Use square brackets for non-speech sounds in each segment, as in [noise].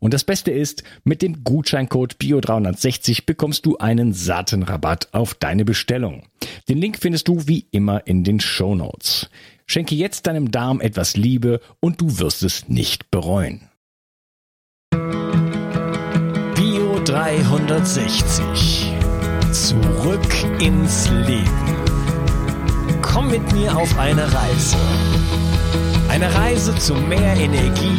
Und das Beste ist, mit dem Gutscheincode BIO360 bekommst du einen satten Rabatt auf deine Bestellung. Den Link findest du wie immer in den Show Notes. Schenke jetzt deinem Darm etwas Liebe und du wirst es nicht bereuen. Bio 360. Zurück ins Leben. Komm mit mir auf eine Reise. Eine Reise zu mehr Energie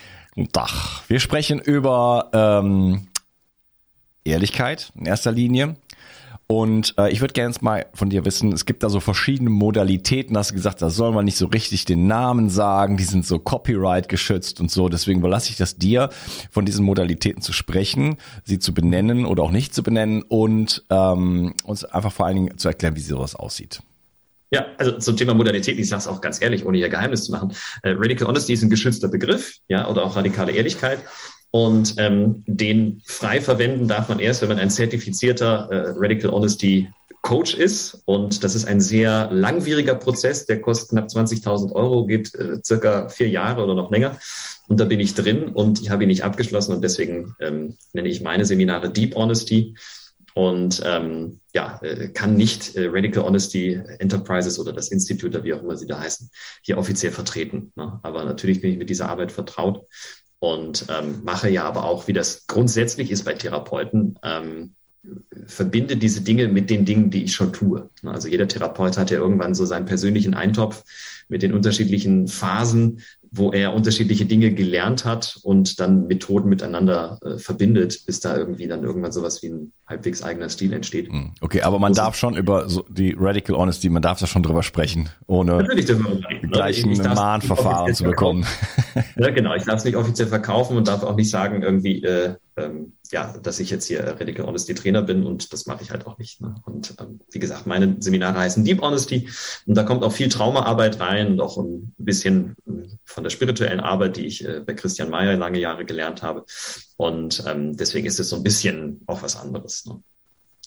Guten Tag. Wir sprechen über ähm, Ehrlichkeit in erster Linie. Und äh, ich würde gerne mal von dir wissen, es gibt da so verschiedene Modalitäten, hast du gesagt, da soll man nicht so richtig den Namen sagen, die sind so Copyright geschützt und so, deswegen überlasse ich das dir, von diesen Modalitäten zu sprechen, sie zu benennen oder auch nicht zu benennen und ähm, uns einfach vor allen Dingen zu erklären, wie sowas aussieht. Ja, also zum Thema Modalität, ich sage es auch ganz ehrlich, ohne hier Geheimnis zu machen. Äh, Radical Honesty ist ein geschützter Begriff, ja, oder auch radikale Ehrlichkeit. Und ähm, den frei verwenden darf man erst, wenn man ein zertifizierter äh, Radical Honesty Coach ist. Und das ist ein sehr langwieriger Prozess, der kostet knapp 20.000 Euro, geht äh, circa vier Jahre oder noch länger. Und da bin ich drin und ich habe ihn nicht abgeschlossen und deswegen ähm, nenne ich meine Seminare Deep Honesty und ähm, ja, äh, kann nicht äh, Radical Honesty Enterprises oder das Institut oder wie auch immer sie da heißen, hier offiziell vertreten. Ne? Aber natürlich bin ich mit dieser Arbeit vertraut und ähm, mache ja aber auch, wie das grundsätzlich ist bei Therapeuten, ähm, verbinde diese Dinge mit den Dingen, die ich schon tue. Ne? Also jeder Therapeut hat ja irgendwann so seinen persönlichen Eintopf mit den unterschiedlichen Phasen wo er unterschiedliche Dinge gelernt hat und dann Methoden miteinander äh, verbindet, bis da irgendwie dann irgendwann sowas wie ein halbwegs eigener Stil entsteht. Hm, okay, aber man darf schon über so die Radical Honesty, man darf da schon drüber sprechen, ohne gleich ein Mahnverfahren zu bekommen. ja, genau, ich darf es nicht offiziell verkaufen und darf auch nicht sagen, irgendwie, äh, ähm, ja, dass ich jetzt hier Radical Honesty Trainer bin und das mache ich halt auch nicht. Ne? Und ähm, wie gesagt, meine Seminare heißen Deep Honesty und da kommt auch viel Traumaarbeit rein und auch ein bisschen äh, von der spirituellen Arbeit, die ich äh, bei Christian Mayer lange Jahre gelernt habe. Und ähm, deswegen ist es so ein bisschen auch was anderes. Ne?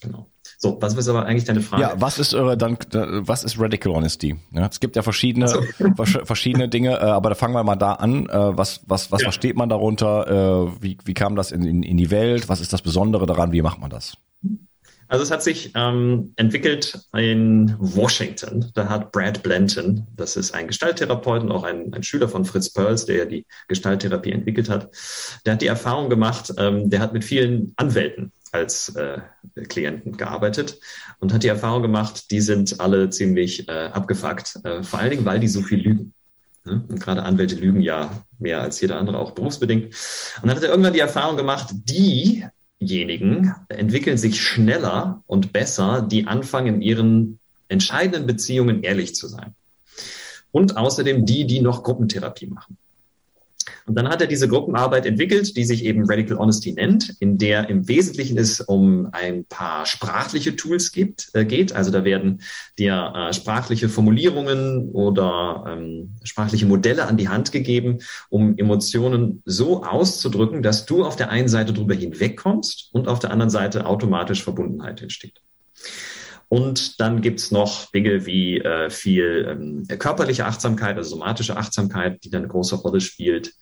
Genau. So, was ist aber eigentlich deine Frage? Ja, was ist äh, dann, was ist Radical Honesty? Ja, es gibt ja verschiedene, so. [laughs] verschiedene Dinge, äh, aber da fangen wir mal da an. Äh, was, was, was ja. versteht man darunter? Äh, wie, wie kam das in, in, in die Welt? Was ist das Besondere daran? Wie macht man das? Also es hat sich ähm, entwickelt in Washington. Da hat Brad Blanton, das ist ein Gestalttherapeut und auch ein, ein Schüler von Fritz Perls, der ja die Gestalttherapie entwickelt hat. Der hat die Erfahrung gemacht, ähm, der hat mit vielen Anwälten als äh, Klienten gearbeitet und hat die Erfahrung gemacht, die sind alle ziemlich äh, abgefuckt, äh, vor allen Dingen, weil die so viel lügen. Ne? Und gerade Anwälte lügen ja mehr als jeder andere, auch berufsbedingt. Und dann hat er irgendwann die Erfahrung gemacht, diejenigen entwickeln sich schneller und besser, die anfangen, in ihren entscheidenden Beziehungen ehrlich zu sein. Und außerdem die, die noch Gruppentherapie machen. Und dann hat er diese Gruppenarbeit entwickelt, die sich eben Radical Honesty nennt, in der im Wesentlichen es um ein paar sprachliche Tools gibt, äh, geht. Also da werden dir äh, sprachliche Formulierungen oder ähm, sprachliche Modelle an die Hand gegeben, um Emotionen so auszudrücken, dass du auf der einen Seite drüber hinwegkommst und auf der anderen Seite automatisch Verbundenheit entsteht. Und dann gibt's noch Dinge wie äh, viel ähm, körperliche Achtsamkeit, also somatische Achtsamkeit, die dann eine große Rolle spielt.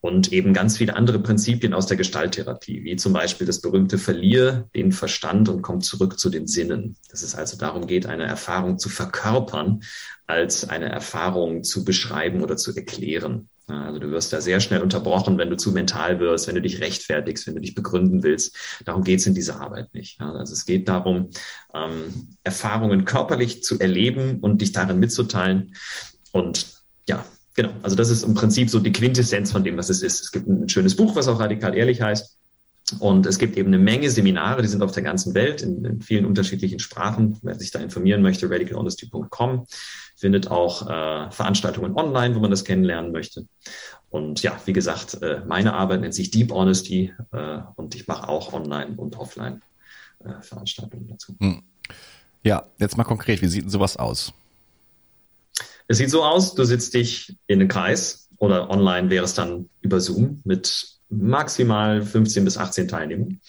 Und eben ganz viele andere Prinzipien aus der Gestalttherapie, wie zum Beispiel das berühmte Verlier den Verstand und komm zurück zu den Sinnen. Dass es also darum geht, eine Erfahrung zu verkörpern, als eine Erfahrung zu beschreiben oder zu erklären. Also du wirst da sehr schnell unterbrochen, wenn du zu mental wirst, wenn du dich rechtfertigst, wenn du dich begründen willst. Darum geht es in dieser Arbeit nicht. Also es geht darum, ähm, Erfahrungen körperlich zu erleben und dich darin mitzuteilen. Und ja, genau. Also das ist im Prinzip so die Quintessenz von dem, was es ist. Es gibt ein schönes Buch, was auch radikal ehrlich heißt. Und es gibt eben eine Menge Seminare, die sind auf der ganzen Welt in, in vielen unterschiedlichen Sprachen. Wer sich da informieren möchte, radicalhonesty.com findet auch äh, Veranstaltungen online, wo man das kennenlernen möchte. Und ja, wie gesagt, äh, meine Arbeit nennt sich Deep Honesty äh, und ich mache auch online und offline äh, Veranstaltungen dazu. Hm. Ja, jetzt mal konkret, wie sieht denn sowas aus? Es sieht so aus, du sitzt dich in einem Kreis oder online wäre es dann über Zoom mit maximal 15 bis 18 Teilnehmern.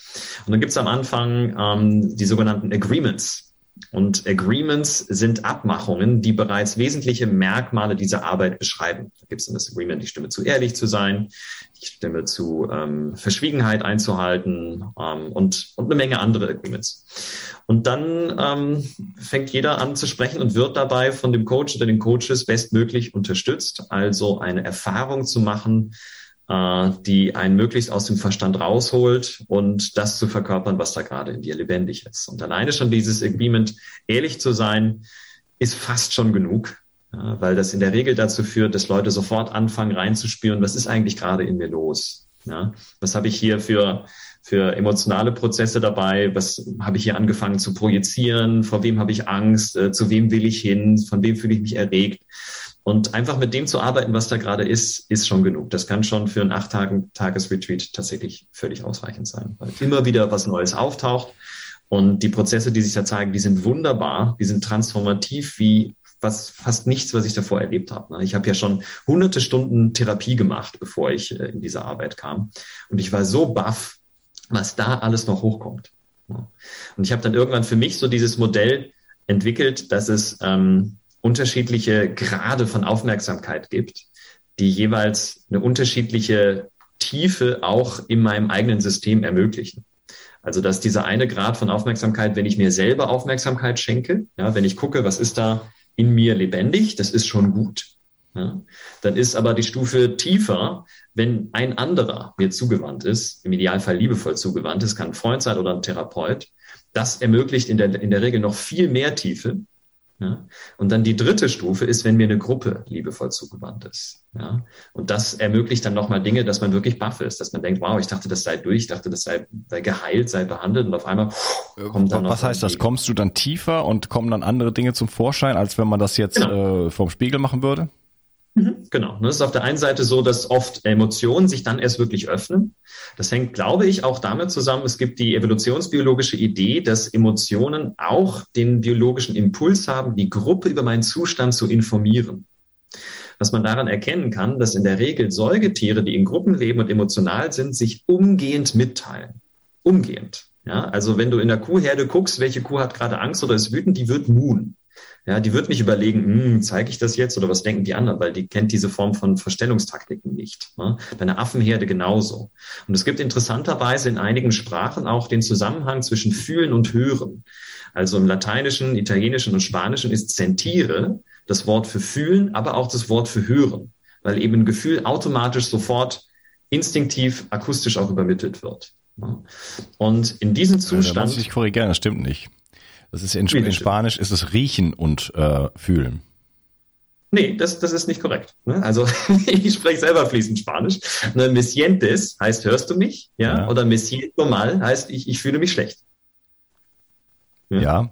Und dann gibt es am Anfang ähm, die sogenannten Agreements. Und Agreements sind Abmachungen, die bereits wesentliche Merkmale dieser Arbeit beschreiben. Da gibt es dann das Agreement, die Stimme zu ehrlich zu sein, die Stimme zu ähm, Verschwiegenheit einzuhalten ähm, und, und eine Menge andere Agreements. Und dann ähm, fängt jeder an zu sprechen und wird dabei von dem Coach oder den Coaches bestmöglich unterstützt, also eine Erfahrung zu machen, die einen möglichst aus dem Verstand rausholt und das zu verkörpern, was da gerade in dir lebendig ist. Und alleine schon dieses Agreement, ehrlich zu sein, ist fast schon genug, weil das in der Regel dazu führt, dass Leute sofort anfangen reinzuspüren, was ist eigentlich gerade in mir los? Was habe ich hier für für emotionale Prozesse dabei? Was habe ich hier angefangen zu projizieren? Vor wem habe ich Angst? Äh, zu wem will ich hin? Von wem fühle ich mich erregt? Und einfach mit dem zu arbeiten, was da gerade ist, ist schon genug. Das kann schon für einen acht Tages Retreat tatsächlich völlig ausreichend sein, weil immer wieder was Neues auftaucht. Und die Prozesse, die sich da zeigen, die sind wunderbar, die sind transformativ wie was fast nichts, was ich davor erlebt habe. Ne? Ich habe ja schon hunderte Stunden Therapie gemacht, bevor ich äh, in diese Arbeit kam. Und ich war so baff, was da alles noch hochkommt. Und ich habe dann irgendwann für mich so dieses Modell entwickelt, dass es ähm, unterschiedliche Grade von Aufmerksamkeit gibt, die jeweils eine unterschiedliche Tiefe auch in meinem eigenen System ermöglichen. Also dass dieser eine Grad von Aufmerksamkeit, wenn ich mir selber Aufmerksamkeit schenke, ja, wenn ich gucke, was ist da in mir lebendig, das ist schon gut. Ja. Dann ist aber die Stufe tiefer, wenn ein anderer mir zugewandt ist, im Idealfall liebevoll zugewandt ist, kann ein Freund sein oder ein Therapeut. Das ermöglicht in der, in der Regel noch viel mehr Tiefe, ja? Und dann die dritte Stufe ist, wenn mir eine Gruppe liebevoll zugewandt ist. Ja? Und das ermöglicht dann nochmal Dinge, dass man wirklich baff ist, dass man denkt, wow, ich dachte, das sei durch, ich dachte, das sei, sei geheilt, sei behandelt und auf einmal kommt dann Was heißt das? Kommst du dann tiefer und kommen dann andere Dinge zum Vorschein, als wenn man das jetzt genau. äh, vom Spiegel machen würde? Mhm. Genau. Es ist auf der einen Seite so, dass oft Emotionen sich dann erst wirklich öffnen. Das hängt, glaube ich, auch damit zusammen, es gibt die evolutionsbiologische Idee, dass Emotionen auch den biologischen Impuls haben, die Gruppe über meinen Zustand zu informieren. Was man daran erkennen kann, dass in der Regel Säugetiere, die in Gruppen leben und emotional sind, sich umgehend mitteilen. Umgehend. Ja, also wenn du in der Kuhherde guckst, welche Kuh hat gerade Angst oder ist wütend, die wird muhen. Ja, die wird nicht überlegen, hm, zeige ich das jetzt oder was denken die anderen, weil die kennt diese Form von Verstellungstaktiken nicht. Ne? Bei einer Affenherde genauso. Und es gibt interessanterweise in einigen Sprachen auch den Zusammenhang zwischen Fühlen und Hören. Also im Lateinischen, Italienischen und Spanischen ist sentire das Wort für Fühlen, aber auch das Wort für Hören, weil eben ein Gefühl automatisch sofort instinktiv akustisch auch übermittelt wird. Ne? Und in diesem Zustand. Ja, da muss ich korrigieren, das stimmt nicht. Das ist in, in Spanisch ist es riechen und äh, fühlen. Nee, das, das ist nicht korrekt. Ne? Also [laughs] ich spreche selber fließend Spanisch. Ne, me sientes heißt hörst du mich, ja? ja. Oder me siento mal heißt ich, ich fühle mich schlecht. Ja. ja.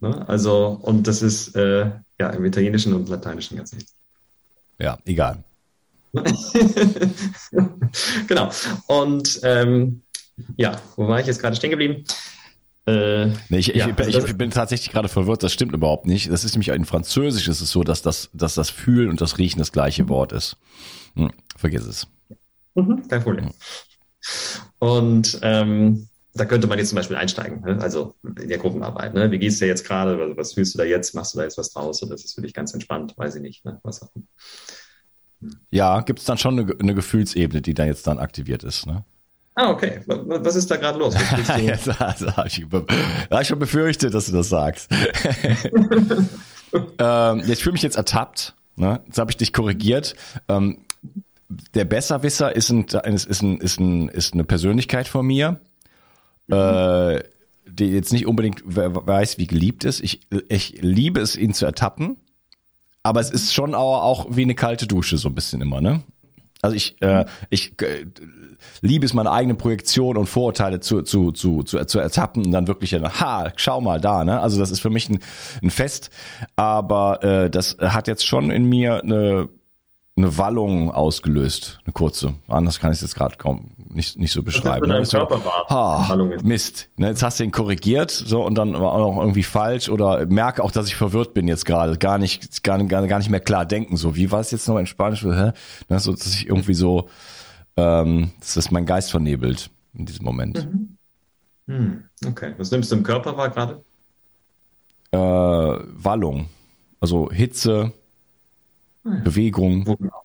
Ne? Also, und das ist äh, ja im Italienischen und Lateinischen ganz nicht. Ja, egal. [laughs] genau. Und ähm, ja, wo war ich jetzt gerade stehen geblieben? Äh, nee, ich, ja, ich, also ich, bin tatsächlich gerade verwirrt, das stimmt überhaupt nicht. Das ist nämlich in Französisch ist es so, dass das, dass das Fühlen und das Riechen das gleiche Wort ist. Hm, vergiss es. Mhm, kein Problem. Und ähm, da könnte man jetzt zum Beispiel einsteigen, ne? also in der Gruppenarbeit. Ne? Wie gehst du jetzt gerade? Was, was fühlst du da jetzt? Machst du da jetzt was draus? Oder ist es für dich ganz entspannt? Weiß ich nicht. Ne? Was auch Ja, gibt es dann schon eine, eine, Gefühlsebene, die da jetzt dann aktiviert ist. Ne? Ah, okay. Was ist da gerade los? jetzt, also, habe ich, hab ich schon befürchtet, dass du das sagst. [laughs] ähm, ich fühle mich jetzt ertappt. Ne? Jetzt habe ich dich korrigiert. Ähm, der Besserwisser ist, ein, ist, ein, ist, ein, ist eine Persönlichkeit von mir, mhm. äh, die jetzt nicht unbedingt weiß, wie geliebt ist. Ich, ich liebe es, ihn zu ertappen, aber es ist schon auch, auch wie eine kalte Dusche so ein bisschen immer, ne? Also ich, äh, ich äh, liebe es, meine eigene Projektion und Vorurteile zu, zu, zu, zu, zu ertappen und dann wirklich, ha, schau mal da, ne? Also das ist für mich ein, ein Fest, aber äh, das hat jetzt schon in mir eine eine Wallung ausgelöst, eine kurze. Anders kann ich es jetzt gerade kaum nicht, nicht so beschreiben. Das ist ne? Körper war. Ha, Mist. Ne, jetzt hast du ihn korrigiert, so und dann war auch noch irgendwie falsch oder merke auch, dass ich verwirrt bin jetzt gerade, gar nicht, gar, gar, gar nicht mehr klar denken. So, wie war es jetzt noch in Spanisch? Hä? Ne, so, dass ich irgendwie so, ähm, dass das mein Geist vernebelt in diesem Moment. Mhm. Hm, okay. Was nimmst du im Körper war gerade? Äh, Wallung. Also Hitze. Bewegung. Wo genau?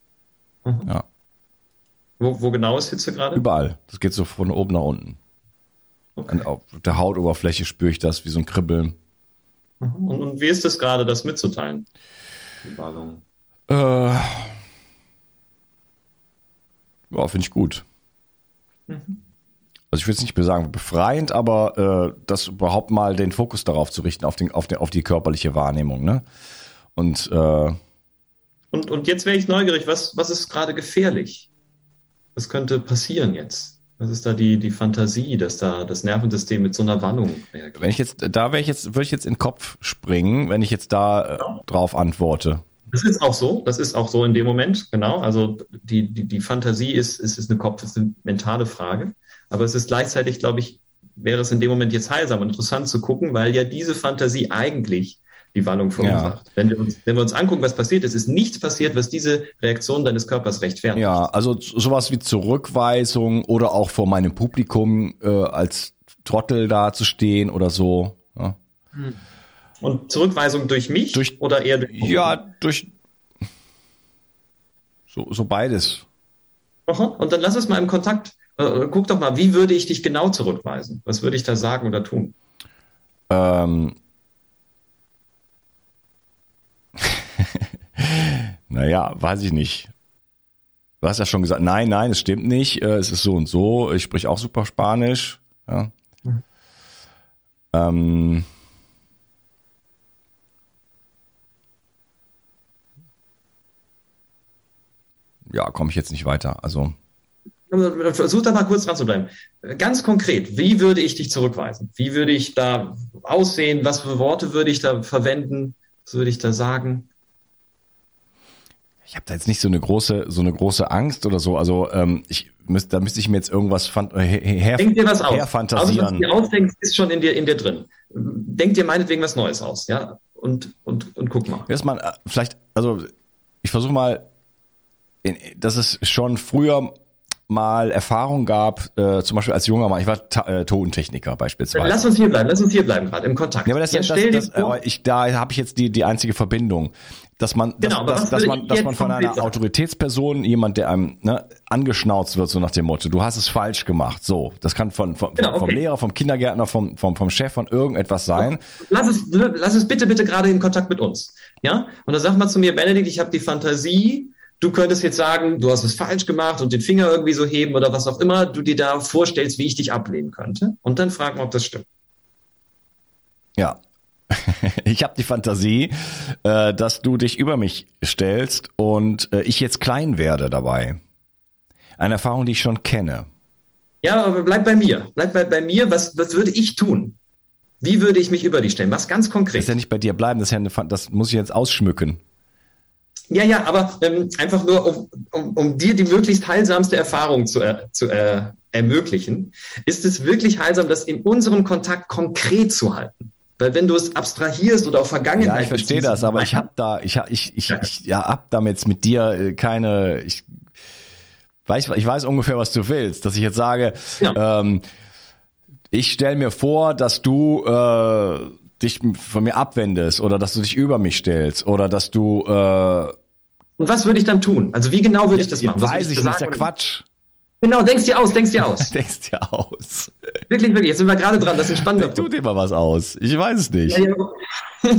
Mhm. Ja. Wo, wo genau ist Hitze gerade? Überall. Das geht so von oben nach unten. Okay. auf der Hautoberfläche spüre ich das wie so ein Kribbeln. Mhm. Und, und wie ist es gerade, das mitzuteilen? Die Ballung. Äh, ja, finde ich gut. Mhm. Also ich will es nicht mehr sagen befreiend, aber äh, das überhaupt mal den Fokus darauf zu richten, auf, den, auf, den, auf die körperliche Wahrnehmung. Ne? Und äh, und, und jetzt wäre ich neugierig, was, was ist gerade gefährlich? Was könnte passieren jetzt? Was ist da die, die Fantasie, dass da das Nervensystem mit so einer Wallung reagiert? Wenn ich jetzt, da wäre ich jetzt, würde ich jetzt in den Kopf springen, wenn ich jetzt da äh, drauf antworte. Das ist auch so, das ist auch so in dem Moment, genau. Also die, die, die Fantasie ist, ist, ist eine Kopf, ist eine mentale Frage. Aber es ist gleichzeitig, glaube ich, wäre es in dem Moment jetzt heilsam und interessant zu gucken, weil ja diese Fantasie eigentlich die Wallung verursacht. Ja. Wenn, wir uns, wenn wir uns angucken, was passiert ist, ist nichts passiert, was diese Reaktion deines Körpers rechtfertigt. Ja, also sowas wie Zurückweisung oder auch vor meinem Publikum äh, als Trottel dazustehen oder so. Ja. Hm. Und Zurückweisung durch mich durch, oder eher durch Ja, durch so, so beides. Aha. Und dann lass es mal im Kontakt. Äh, guck doch mal, wie würde ich dich genau zurückweisen? Was würde ich da sagen oder tun? Ähm, [laughs] naja, weiß ich nicht. Du hast ja schon gesagt, nein, nein, es stimmt nicht, äh, es ist so und so, ich spreche auch super Spanisch. Ja. Mhm. Ähm, ja, komme ich jetzt nicht weiter. Also. Versuch da mal kurz dran zu bleiben. Ganz konkret, wie würde ich dich zurückweisen? Wie würde ich da aussehen? Was für Worte würde ich da verwenden? Was würde ich da sagen? Ich habe da jetzt nicht so eine große, so eine große Angst oder so. Also ähm, ich müsste, da müsste ich mir jetzt irgendwas fan äh, her, Denk dir was aus. herfantasieren. Also, was du dir ausdenkst, ist schon in dir, in dir drin. Denk dir meinetwegen was Neues aus, ja. Und, und, und guck mal. Erstmal, äh, vielleicht, also ich versuche mal, dass es schon früher mal Erfahrung gab, äh, zum Beispiel als junger Mann, ich war Ta äh, Tontechniker beispielsweise. Lass uns hier bleiben, lass uns hier bleiben gerade im Kontakt. Ja, aber das, das, das, das aber ich, da habe ich jetzt die, die einzige Verbindung dass man, genau, dass, dass, man, dass man von einer Autoritätsperson, jemand, der einem ne, angeschnauzt wird, so nach dem Motto, du hast es falsch gemacht. So, das kann von, von genau, okay. vom Lehrer, vom Kindergärtner, vom, vom, vom Chef, von irgendetwas sein. Lass es, lass es bitte, bitte gerade in Kontakt mit uns. Ja? Und dann sagt man zu mir, Benedikt, ich habe die Fantasie, du könntest jetzt sagen, du hast es falsch gemacht und den Finger irgendwie so heben oder was auch immer du dir da vorstellst, wie ich dich ablehnen könnte. Und dann fragen, ob das stimmt. Ja, [laughs] ich habe die Fantasie, äh, dass du dich über mich stellst und äh, ich jetzt klein werde dabei. Eine Erfahrung, die ich schon kenne. Ja, aber bleib bei mir. Bleib bei, bei mir. Was, was würde ich tun? Wie würde ich mich über dich stellen? Was ganz konkret. Das ist ja nicht bei dir bleiben, das, ja eine, das muss ich jetzt ausschmücken. Ja, ja, aber ähm, einfach nur, um, um, um dir die möglichst heilsamste Erfahrung zu, äh, zu äh, ermöglichen, ist es wirklich heilsam, das in unserem Kontakt konkret zu halten. Weil wenn du es abstrahierst oder auf Vergangenheit. Ja, ich verstehe das, aber ich habe da, ich, ich, ich, ich ja, hab damit mit dir äh, keine, ich weiß, ich weiß ungefähr, was du willst, dass ich jetzt sage, ja. ähm, ich stelle mir vor, dass du äh, dich von mir abwendest oder dass du dich über mich stellst oder dass du äh, und was würde ich dann tun? Also wie genau würde ich das machen? Weiß ich, nicht, ist ja Quatsch. Genau, denkst dir aus, denkst dir [laughs] aus. denkst dir aus. Wirklich, wirklich, jetzt sind wir gerade dran, das ist spannend. [laughs] Tu dir mal was aus. Ich weiß es nicht. Ja, ja. [laughs]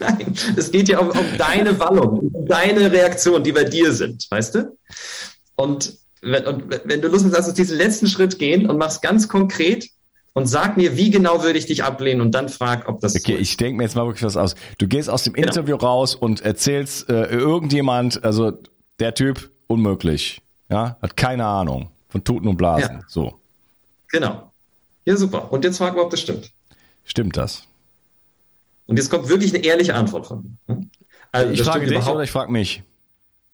Nein, es geht ja um, um deine Wallung, um deine Reaktionen, die bei dir sind, weißt du? Und wenn, und wenn du Lust hast, lass uns diesen letzten Schritt gehen und machst ganz konkret und sag mir, wie genau würde ich dich ablehnen und dann frag, ob das. Okay, so ich denke mir jetzt mal wirklich was aus. Du gehst aus dem genau. Interview raus und erzählst äh, irgendjemand, also der Typ unmöglich, ja, hat keine Ahnung von Toten und Blasen, ja. so. Genau. Ja, super. Und jetzt frag mal, ob das stimmt. Stimmt das? Und jetzt kommt wirklich eine ehrliche Antwort von mir. Hm? Also, ich frage dich oder ich frage mich.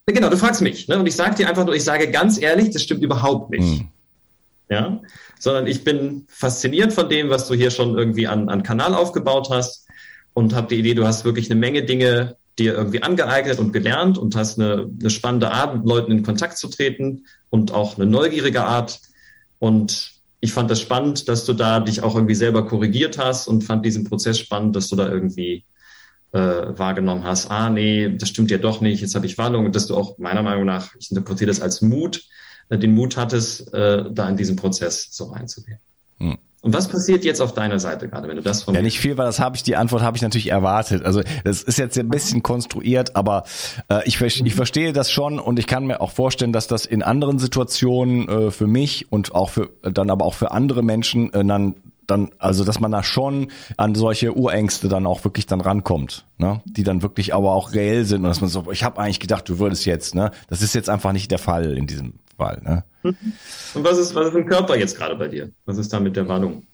Genau, du fragst mich. Ne? Und ich sage dir einfach nur, ich sage ganz ehrlich, das stimmt überhaupt nicht. Hm. Ja, sondern ich bin fasziniert von dem, was du hier schon irgendwie an, an Kanal aufgebaut hast und habe die Idee, du hast wirklich eine Menge Dinge dir irgendwie angeeignet und gelernt und hast eine, eine spannende Art, mit Leuten in Kontakt zu treten und auch eine neugierige Art. Und ich fand das spannend, dass du da dich auch irgendwie selber korrigiert hast und fand diesen Prozess spannend, dass du da irgendwie äh, wahrgenommen hast, ah nee, das stimmt ja doch nicht, jetzt habe ich Warnung. Und dass du auch meiner Meinung nach, ich interpretiere das als Mut, den Mut hattest, äh, da in diesen Prozess so reinzugehen. Hm. Und was passiert jetzt auf deiner Seite gerade, wenn du das von Ja, nicht viel, weil das habe ich, die Antwort habe ich natürlich erwartet. Also das ist jetzt ein bisschen konstruiert, aber äh, ich, ich verstehe das schon und ich kann mir auch vorstellen, dass das in anderen Situationen äh, für mich und auch für dann aber auch für andere Menschen äh, dann dann, also dass man da schon an solche Urängste dann auch wirklich dann rankommt, ne? Die dann wirklich aber auch reell sind und dass man so, ich habe eigentlich gedacht, du würdest jetzt, ne? Das ist jetzt einfach nicht der Fall in diesem Fall, ne? Und was ist, was ist im Körper jetzt gerade bei dir? Was ist da mit der Warnung?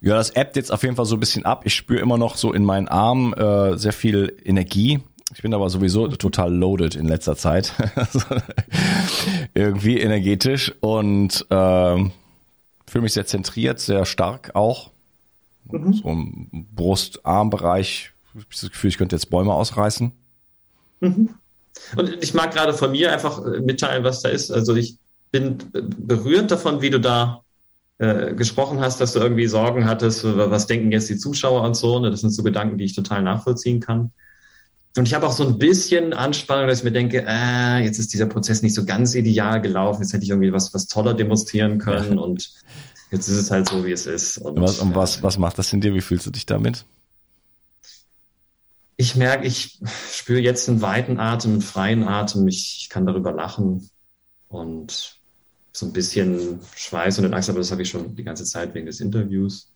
Ja, das appt jetzt auf jeden Fall so ein bisschen ab. Ich spüre immer noch so in meinen Armen äh, sehr viel Energie. Ich bin aber sowieso total loaded in letzter Zeit. [laughs] Irgendwie energetisch und äh, fühle mich sehr zentriert, sehr stark auch. Mhm. So im Brust-Arm-Bereich. Ich habe das Gefühl, ich könnte jetzt Bäume ausreißen. Mhm. Und ich mag gerade von mir einfach äh, mitteilen, was da ist. Also ich bin berührt davon, wie du da äh, gesprochen hast, dass du irgendwie Sorgen hattest, was denken jetzt die Zuschauer und so. Ne? Das sind so Gedanken, die ich total nachvollziehen kann. Und ich habe auch so ein bisschen Anspannung, dass ich mir denke, äh, jetzt ist dieser Prozess nicht so ganz ideal gelaufen, jetzt hätte ich irgendwie was, was toller demonstrieren können ja. und jetzt ist es halt so, wie es ist. Und, was, und was, was macht das in dir? Wie fühlst du dich damit? Ich merke, ich spüre jetzt einen weiten Atem, einen freien Atem. Ich, ich kann darüber lachen und so ein bisschen Schweiß und Angst, aber das habe ich schon die ganze Zeit wegen des Interviews.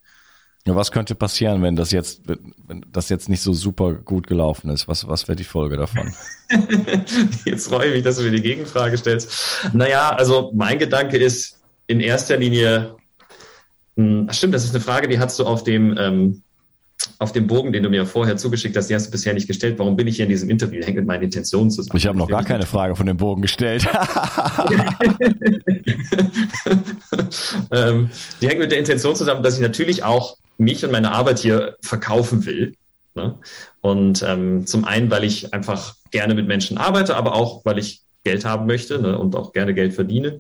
Was könnte passieren, wenn das jetzt, wenn das jetzt nicht so super gut gelaufen ist? Was, was wäre die Folge davon? [laughs] jetzt freue ich mich, dass du mir die Gegenfrage stellst. Naja, also mein Gedanke ist in erster Linie, mh, hm, stimmt, das ist eine Frage, die hast du auf dem, ähm, auf dem Bogen, den du mir vorher zugeschickt hast, die hast du bisher nicht gestellt. Warum bin ich hier in diesem Interview? Hängt mit meinen Intentionen zusammen. Ich habe noch gar keine Frage von dem Bogen gestellt. [laughs] ähm, die hängt mit der Intention zusammen, dass ich natürlich auch mich und meine Arbeit hier verkaufen will. Ne? Und ähm, zum einen, weil ich einfach gerne mit Menschen arbeite, aber auch, weil ich Geld haben möchte ne? und auch gerne Geld verdiene.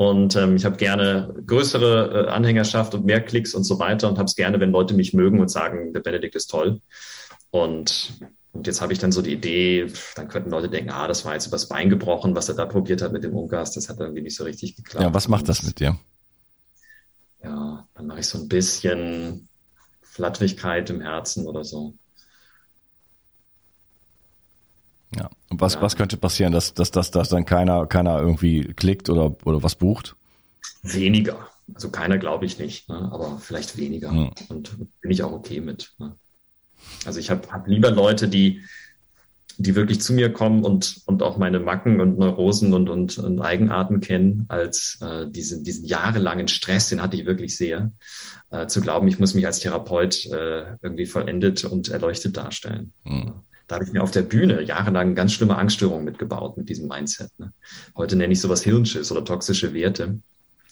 Und ähm, ich habe gerne größere äh, Anhängerschaft und mehr Klicks und so weiter und habe es gerne, wenn Leute mich mögen und sagen, der Benedikt ist toll. Und, und jetzt habe ich dann so die Idee, dann könnten Leute denken, ah, das war jetzt übers Bein gebrochen, was er da probiert hat mit dem Ungas, das hat irgendwie nicht so richtig geklappt. Ja, was macht das mit dir? Ja, dann mache ich so ein bisschen Flatterigkeit im Herzen oder so. Ja. Und was, ja. was könnte passieren, dass, dass, dass, dass dann keiner, keiner irgendwie klickt oder, oder was bucht? Weniger. Also keiner glaube ich nicht, ne? aber vielleicht weniger. Ja. Und bin ich auch okay mit. Ne? Also ich habe hab lieber Leute, die, die wirklich zu mir kommen und, und auch meine Macken und Neurosen und, und, und Eigenarten kennen, als äh, diesen, diesen jahrelangen Stress, den hatte ich wirklich sehr, äh, zu glauben, ich muss mich als Therapeut äh, irgendwie vollendet und erleuchtet darstellen. Mhm. Da habe ich mir auf der Bühne jahrelang ganz schlimme Angststörungen mitgebaut mit diesem Mindset. Ne? Heute nenne ich sowas Hirnschiss oder toxische Werte.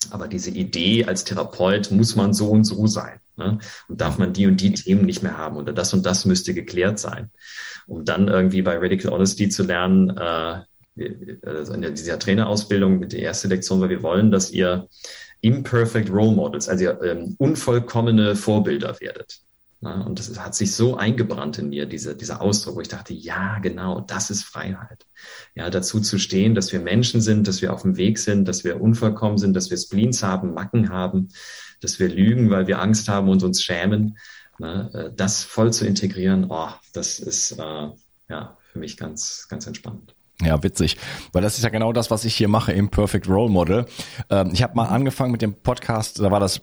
Aber diese Idee, als Therapeut muss man so und so sein. Ne? Und darf man die und die Themen nicht mehr haben oder das und das müsste geklärt sein. Um dann irgendwie bei Radical Honesty zu lernen, äh, also in dieser Trainerausbildung mit der ersten Lektion, weil wir wollen, dass ihr imperfect Role Models, also ihr ähm, unvollkommene Vorbilder werdet. Ja, und das hat sich so eingebrannt in mir, diese, dieser Ausdruck, wo ich dachte, ja, genau, das ist Freiheit. Ja, dazu zu stehen, dass wir Menschen sind, dass wir auf dem Weg sind, dass wir unvollkommen sind, dass wir Spleens haben, Macken haben, dass wir lügen, weil wir Angst haben und uns schämen. Ne, äh, das voll zu integrieren, oh, das ist äh, ja für mich ganz, ganz entspannt. Ja, witzig, weil das ist ja genau das, was ich hier mache im Perfect Role Model. Ähm, ich habe mal angefangen mit dem Podcast, da war das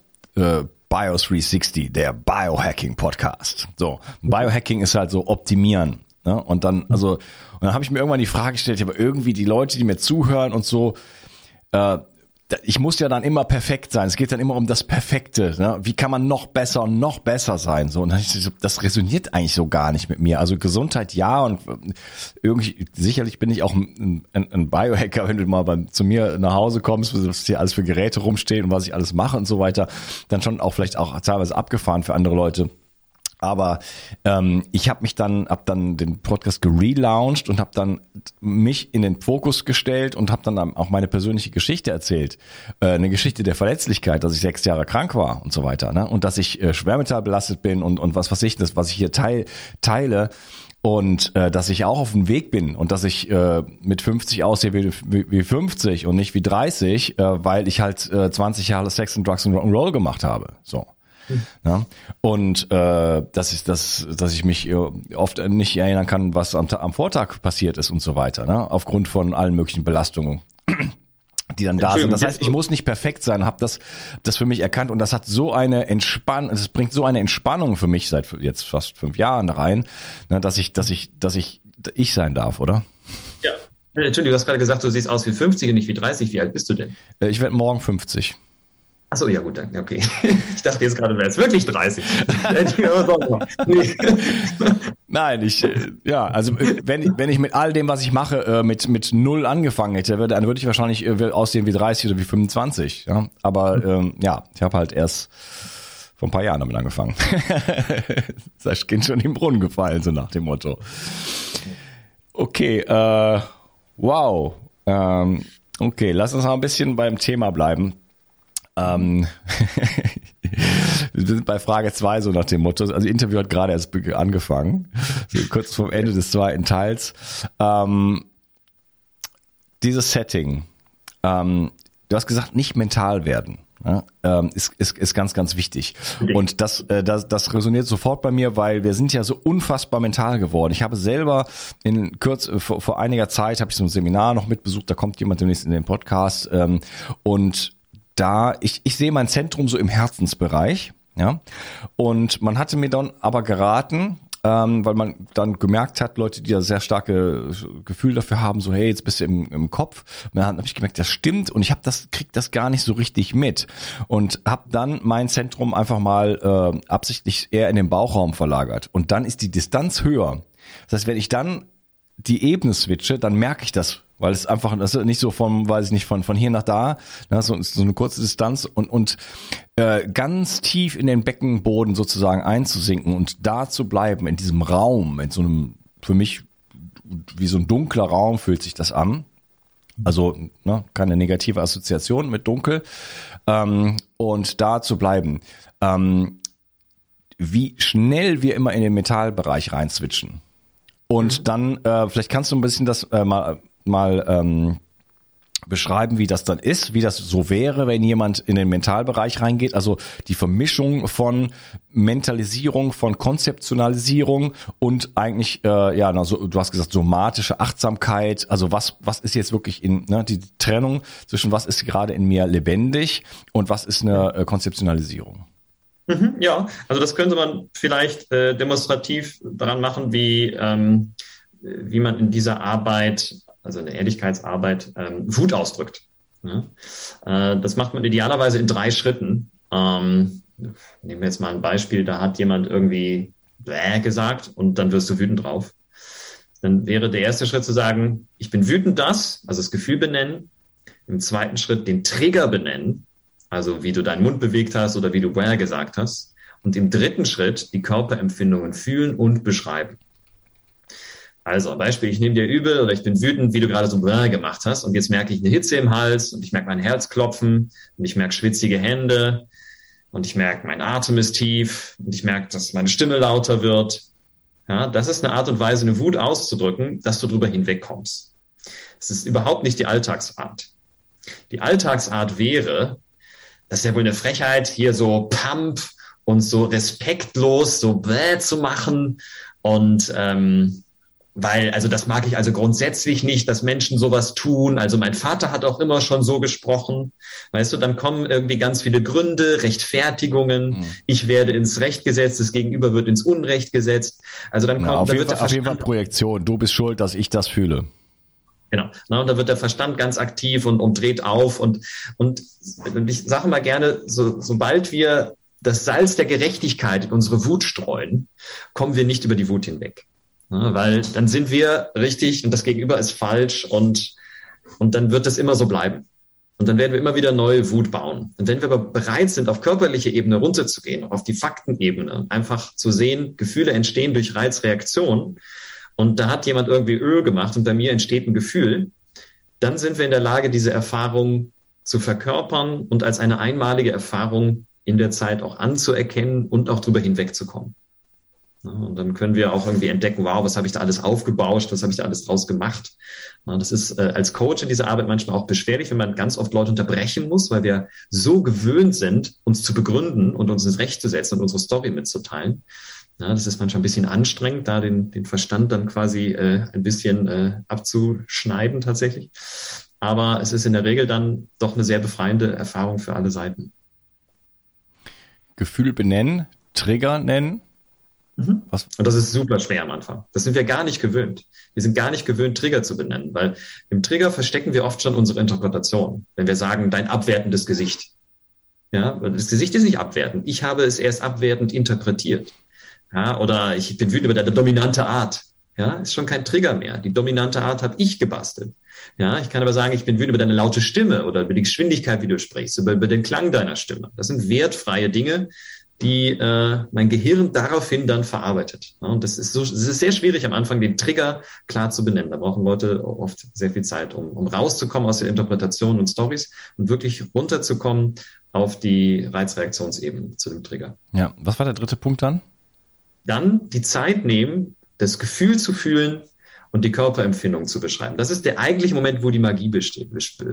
äh, Bio 360, der Biohacking Podcast. So, Biohacking ist halt so optimieren. Ne? Und dann, also, und dann habe ich mir irgendwann die Frage gestellt, aber irgendwie die Leute, die mir zuhören und so, äh, ich muss ja dann immer perfekt sein. Es geht dann immer um das Perfekte. Ne? Wie kann man noch besser und noch besser sein? So, und das resoniert eigentlich so gar nicht mit mir. Also Gesundheit ja und irgendwie sicherlich bin ich auch ein, ein, Biohacker, wenn du mal bei, zu mir nach Hause kommst, was hier alles für Geräte rumstehen und was ich alles mache und so weiter, dann schon auch vielleicht auch teilweise abgefahren für andere Leute. Aber ähm, ich habe mich dann, hab dann den Podcast gelauncht und habe dann mich in den Fokus gestellt und habe dann auch meine persönliche Geschichte erzählt. Äh, eine Geschichte der Verletzlichkeit, dass ich sechs Jahre krank war und so weiter. Ne? Und dass ich äh, schwermetallbelastet bin und, und was was ich, das, was ich hier teil, teile und äh, dass ich auch auf dem Weg bin und dass ich äh, mit 50 aussehe wie, wie, wie 50 und nicht wie 30, äh, weil ich halt äh, 20 Jahre Sex und Drugs und Rock'n'Roll gemacht habe. So. Ja? Und äh, dass ich, dass, dass ich mich oft nicht erinnern kann, was am, am Vortag passiert ist und so weiter, ne? aufgrund von allen möglichen Belastungen die dann da sind. Das heißt, ich muss nicht perfekt sein, habe das das für mich erkannt und das hat so eine Entspannung, es bringt so eine Entspannung für mich seit jetzt fast fünf Jahren rein, ne, dass ich dass ich dass ich ich sein darf, oder? Ja. Entschuldigung, du hast gerade gesagt, du siehst aus wie 50 und nicht wie 30. Wie alt bist du denn? Äh, ich werde morgen 50. Achso, ja gut, danke. Okay. [laughs] Ich dachte jetzt gerade, wäre es wirklich 30. [laughs] Nein, ich, äh, ja, also äh, wenn, wenn ich mit all dem, was ich mache, äh, mit, mit null angefangen hätte, dann würde ich wahrscheinlich aussehen wie 30 oder wie 25. Ja? Aber ähm, ja, ich habe halt erst vor ein paar Jahren damit angefangen. [laughs] das Kind schon im Brunnen gefallen, so nach dem Motto. Okay, äh, wow. Ähm, okay, lass uns mal ein bisschen beim Thema bleiben. Ähm, [laughs] wir sind bei Frage zwei so nach dem Motto. Also Interview hat gerade erst angefangen, so kurz vor Ende des zweiten Teils. Ähm, dieses Setting, ähm, du hast gesagt, nicht mental werden. Ja, ähm, ist, ist, ist ganz, ganz wichtig. Und das, äh, das, das resoniert sofort bei mir, weil wir sind ja so unfassbar mental geworden. Ich habe selber in kurz äh, vor, vor einiger Zeit habe ich so ein Seminar noch mitbesucht, da kommt jemand demnächst in den Podcast ähm, und da, ich, ich sehe mein Zentrum so im Herzensbereich, ja. Und man hatte mir dann aber geraten, ähm, weil man dann gemerkt hat, Leute, die ja sehr starke Gefühl dafür haben, so hey, jetzt bist du im, im Kopf. Und dann habe ich gemerkt, das stimmt und ich habe das krieg das gar nicht so richtig mit und habe dann mein Zentrum einfach mal äh, absichtlich eher in den Bauchraum verlagert und dann ist die Distanz höher. Das heißt, wenn ich dann die Ebene switche, dann merke ich das weil es einfach das ist nicht so von, weiß ich nicht, von von hier nach da, ne, so, so eine kurze Distanz und und äh, ganz tief in den Beckenboden sozusagen einzusinken und da zu bleiben in diesem Raum, in so einem für mich wie so ein dunkler Raum fühlt sich das an. Also ne, keine negative Assoziation mit dunkel ähm, und da zu bleiben. Ähm, wie schnell wir immer in den Metallbereich reinswitchen. Und mhm. dann, äh, vielleicht kannst du ein bisschen das äh, mal mal ähm, beschreiben, wie das dann ist, wie das so wäre, wenn jemand in den Mentalbereich reingeht. Also die Vermischung von Mentalisierung, von Konzeptionalisierung und eigentlich, äh, ja, also du hast gesagt, somatische Achtsamkeit. Also was, was ist jetzt wirklich in, ne, die Trennung zwischen was ist gerade in mir lebendig und was ist eine äh, Konzeptionalisierung? Mhm, ja, also das könnte man vielleicht äh, demonstrativ daran machen, wie, ähm, wie man in dieser Arbeit also eine Ehrlichkeitsarbeit, ähm, Wut ausdrückt. Ne? Äh, das macht man idealerweise in drei Schritten. Ähm, nehmen wir jetzt mal ein Beispiel, da hat jemand irgendwie Bäh gesagt und dann wirst du wütend drauf. Dann wäre der erste Schritt zu sagen, ich bin wütend das, also das Gefühl benennen. Im zweiten Schritt den Trigger benennen, also wie du deinen Mund bewegt hast oder wie du Bäh gesagt hast. Und im dritten Schritt die Körperempfindungen fühlen und beschreiben. Also Beispiel, ich nehme dir übel oder ich bin wütend, wie du gerade so gemacht hast und jetzt merke ich eine Hitze im Hals und ich merke mein Herz klopfen und ich merke schwitzige Hände und ich merke, mein Atem ist tief und ich merke, dass meine Stimme lauter wird. Ja, das ist eine Art und Weise, eine Wut auszudrücken, dass du drüber hinwegkommst. Es ist überhaupt nicht die Alltagsart. Die Alltagsart wäre, das ist ja wohl eine Frechheit, hier so Pump und so respektlos so bläh zu machen und ähm, weil, also das mag ich also grundsätzlich nicht, dass Menschen sowas tun. Also mein Vater hat auch immer schon so gesprochen. Weißt du, dann kommen irgendwie ganz viele Gründe, Rechtfertigungen. Mhm. Ich werde ins Recht gesetzt, das Gegenüber wird ins Unrecht gesetzt. Also dann kommt, ja, auf, dann jeden Fall, auf jeden Fall Projektion. Du bist schuld, dass ich das fühle. Genau. Na, und da wird der Verstand ganz aktiv und, und dreht auf. Und, und ich sage mal gerne, so, sobald wir das Salz der Gerechtigkeit in unsere Wut streuen, kommen wir nicht über die Wut hinweg. Ne, weil dann sind wir richtig und das Gegenüber ist falsch und, und dann wird das immer so bleiben. Und dann werden wir immer wieder neue Wut bauen. Und wenn wir aber bereit sind, auf körperliche Ebene runterzugehen, auf die Faktenebene, einfach zu sehen, Gefühle entstehen durch Reizreaktion und da hat jemand irgendwie Öl gemacht und bei mir entsteht ein Gefühl, dann sind wir in der Lage, diese Erfahrung zu verkörpern und als eine einmalige Erfahrung in der Zeit auch anzuerkennen und auch drüber hinwegzukommen. Und dann können wir auch irgendwie entdecken, wow, was habe ich da alles aufgebauscht, was habe ich da alles draus gemacht. Das ist äh, als Coach in dieser Arbeit manchmal auch beschwerlich, wenn man ganz oft Leute unterbrechen muss, weil wir so gewöhnt sind, uns zu begründen und uns ins Recht zu setzen und unsere Story mitzuteilen. Ja, das ist manchmal ein bisschen anstrengend, da den, den Verstand dann quasi äh, ein bisschen äh, abzuschneiden tatsächlich. Aber es ist in der Regel dann doch eine sehr befreiende Erfahrung für alle Seiten. Gefühl benennen, Trigger nennen, Mhm. Was? Und das ist super schwer am Anfang. Das sind wir gar nicht gewöhnt. Wir sind gar nicht gewöhnt, Trigger zu benennen, weil im Trigger verstecken wir oft schon unsere Interpretation. Wenn wir sagen, dein abwertendes Gesicht. Ja, das Gesicht ist nicht abwertend. Ich habe es erst abwertend interpretiert. Ja, oder ich bin wütend über deine dominante Art. Ja, ist schon kein Trigger mehr. Die dominante Art habe ich gebastelt. Ja, ich kann aber sagen, ich bin wütend über deine laute Stimme oder über die Geschwindigkeit, wie du sprichst, über, über den Klang deiner Stimme. Das sind wertfreie Dinge, die äh, mein Gehirn daraufhin dann verarbeitet. Ja, und das ist so, es ist sehr schwierig am Anfang, den Trigger klar zu benennen. Da brauchen Leute oft sehr viel Zeit, um, um rauszukommen aus der Interpretation und Stories und wirklich runterzukommen auf die Reizreaktionsebene zu dem Trigger. Ja, was war der dritte Punkt dann? Dann die Zeit nehmen, das Gefühl zu fühlen und die Körperempfindung zu beschreiben. Das ist der eigentliche Moment, wo die Magie besteht,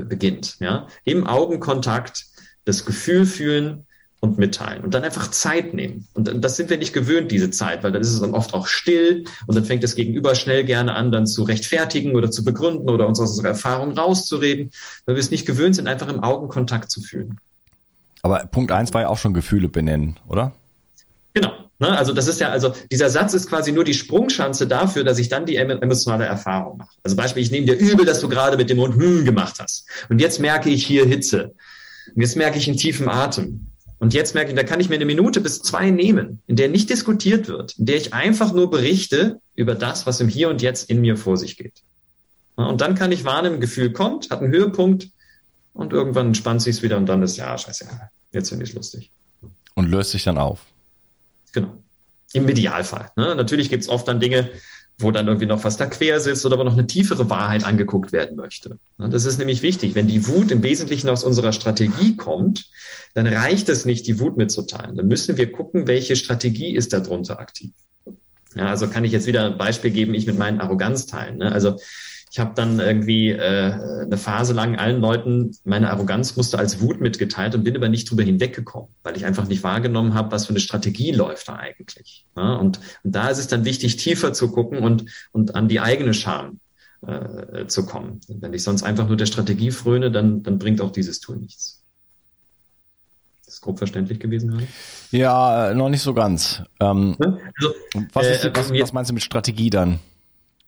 beginnt. Ja? Im Augenkontakt das Gefühl fühlen, und mitteilen und dann einfach Zeit nehmen. Und das sind wir nicht gewöhnt, diese Zeit, weil dann ist es dann oft auch still und dann fängt das Gegenüber schnell gerne an, dann zu rechtfertigen oder zu begründen oder uns aus unserer Erfahrung rauszureden, weil wir es nicht gewöhnt sind, einfach im Augenkontakt zu fühlen. Aber Punkt eins war ja auch schon Gefühle benennen, oder? Genau. Ne? Also das ist ja, also dieser Satz ist quasi nur die Sprungschanze dafür, dass ich dann die emotionale Erfahrung mache. Also Beispiel, ich nehme dir übel, dass du gerade mit dem Mund hm gemacht hast. Und jetzt merke ich hier Hitze. Und jetzt merke ich einen tiefen Atem. Und jetzt merke ich, da kann ich mir eine Minute bis zwei nehmen, in der nicht diskutiert wird, in der ich einfach nur berichte über das, was im Hier und Jetzt in mir vor sich geht. Und dann kann ich wahrnehmen, ein Gefühl kommt, hat einen Höhepunkt und irgendwann entspannt sich es wieder und dann ist, ja, scheiße, jetzt finde ich es lustig. Und löst sich dann auf. Genau. Im Idealfall. Ne? Natürlich gibt es oft dann Dinge, wo dann irgendwie noch was da quer sitzt oder wo noch eine tiefere Wahrheit angeguckt werden möchte. Das ist nämlich wichtig. Wenn die Wut im Wesentlichen aus unserer Strategie kommt, dann reicht es nicht, die Wut mitzuteilen. Dann müssen wir gucken, welche Strategie ist darunter aktiv. Ja, also kann ich jetzt wieder ein Beispiel geben, ich mit meinen Arroganzteilen. Ne? Also ich habe dann irgendwie äh, eine Phase lang allen Leuten meine Arroganz musste als Wut mitgeteilt und bin aber nicht drüber hinweggekommen, weil ich einfach nicht wahrgenommen habe, was für eine Strategie läuft da eigentlich. Ja, und, und da ist es dann wichtig, tiefer zu gucken und, und an die eigene Scham äh, zu kommen. Wenn ich sonst einfach nur der Strategie fröne, dann, dann bringt auch dieses Tool nichts. Ist grob verständlich gewesen, gerade? Ja, äh, noch nicht so ganz. Ähm, also, was, ist, äh, was, was meinst du mit Strategie dann?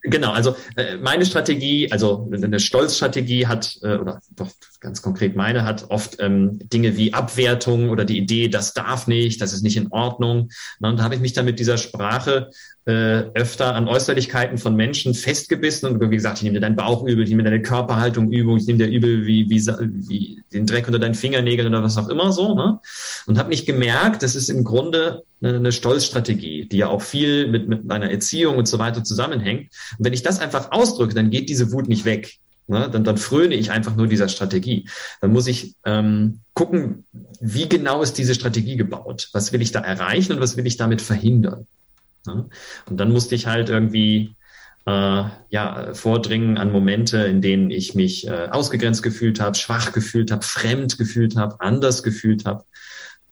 Genau, also äh, meine Strategie, also eine Stolzstrategie hat, äh, oder doch ganz konkret meine, hat oft ähm, Dinge wie Abwertung oder die Idee, das darf nicht, das ist nicht in Ordnung. Und da habe ich mich dann mit dieser Sprache äh, öfter an Äußerlichkeiten von Menschen festgebissen und wie gesagt, ich nehme dir deinen Bauch übel, ich nehme dir deine Körperhaltung übel, ich nehme dir übel wie, wie, wie den Dreck unter deinen Fingernägeln oder was auch immer so. Ne? Und habe nicht gemerkt, das ist im Grunde eine, Stolzstrategie, die ja auch viel mit, mit meiner Erziehung und so weiter zusammenhängt. Und wenn ich das einfach ausdrücke, dann geht diese Wut nicht weg. Ne? Dann, dann fröne ich einfach nur dieser Strategie. Dann muss ich ähm, gucken, wie genau ist diese Strategie gebaut? Was will ich da erreichen und was will ich damit verhindern? Ne? Und dann musste ich halt irgendwie äh, ja, vordringen an Momente, in denen ich mich äh, ausgegrenzt gefühlt habe, schwach gefühlt habe, fremd gefühlt habe, anders gefühlt habe.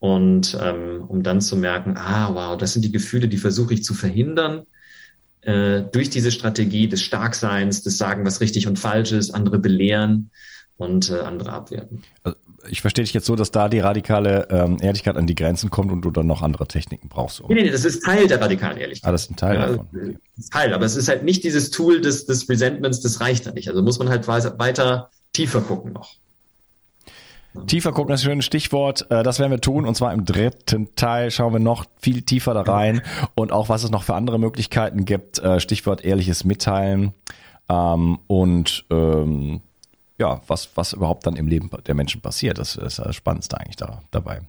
Und ähm, um dann zu merken, ah, wow, das sind die Gefühle, die versuche ich zu verhindern äh, durch diese Strategie des Starkseins, des Sagen, was richtig und falsch ist, andere belehren und äh, andere abwerten. Also ich verstehe dich jetzt so, dass da die radikale ähm, Ehrlichkeit an die Grenzen kommt und du dann noch andere Techniken brauchst. Um. Nee, nee, das ist Teil der radikalen Ehrlichkeit. Ah, das ist ein Teil ja, davon. Okay. Teil, aber es ist halt nicht dieses Tool des, des Resentments, das reicht halt nicht. Also muss man halt weiter tiefer gucken noch. Tiefer gucken ist ein schönes Stichwort. Äh, das werden wir tun. Und zwar im dritten Teil schauen wir noch viel tiefer da rein und auch was es noch für andere Möglichkeiten gibt. Äh, Stichwort ehrliches Mitteilen. Ähm, und ähm, ja, was, was überhaupt dann im Leben der Menschen passiert. Das ist das Spannendste eigentlich da, dabei.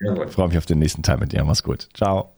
Ich freue mich auf den nächsten Teil mit dir. Mach's gut. Ciao.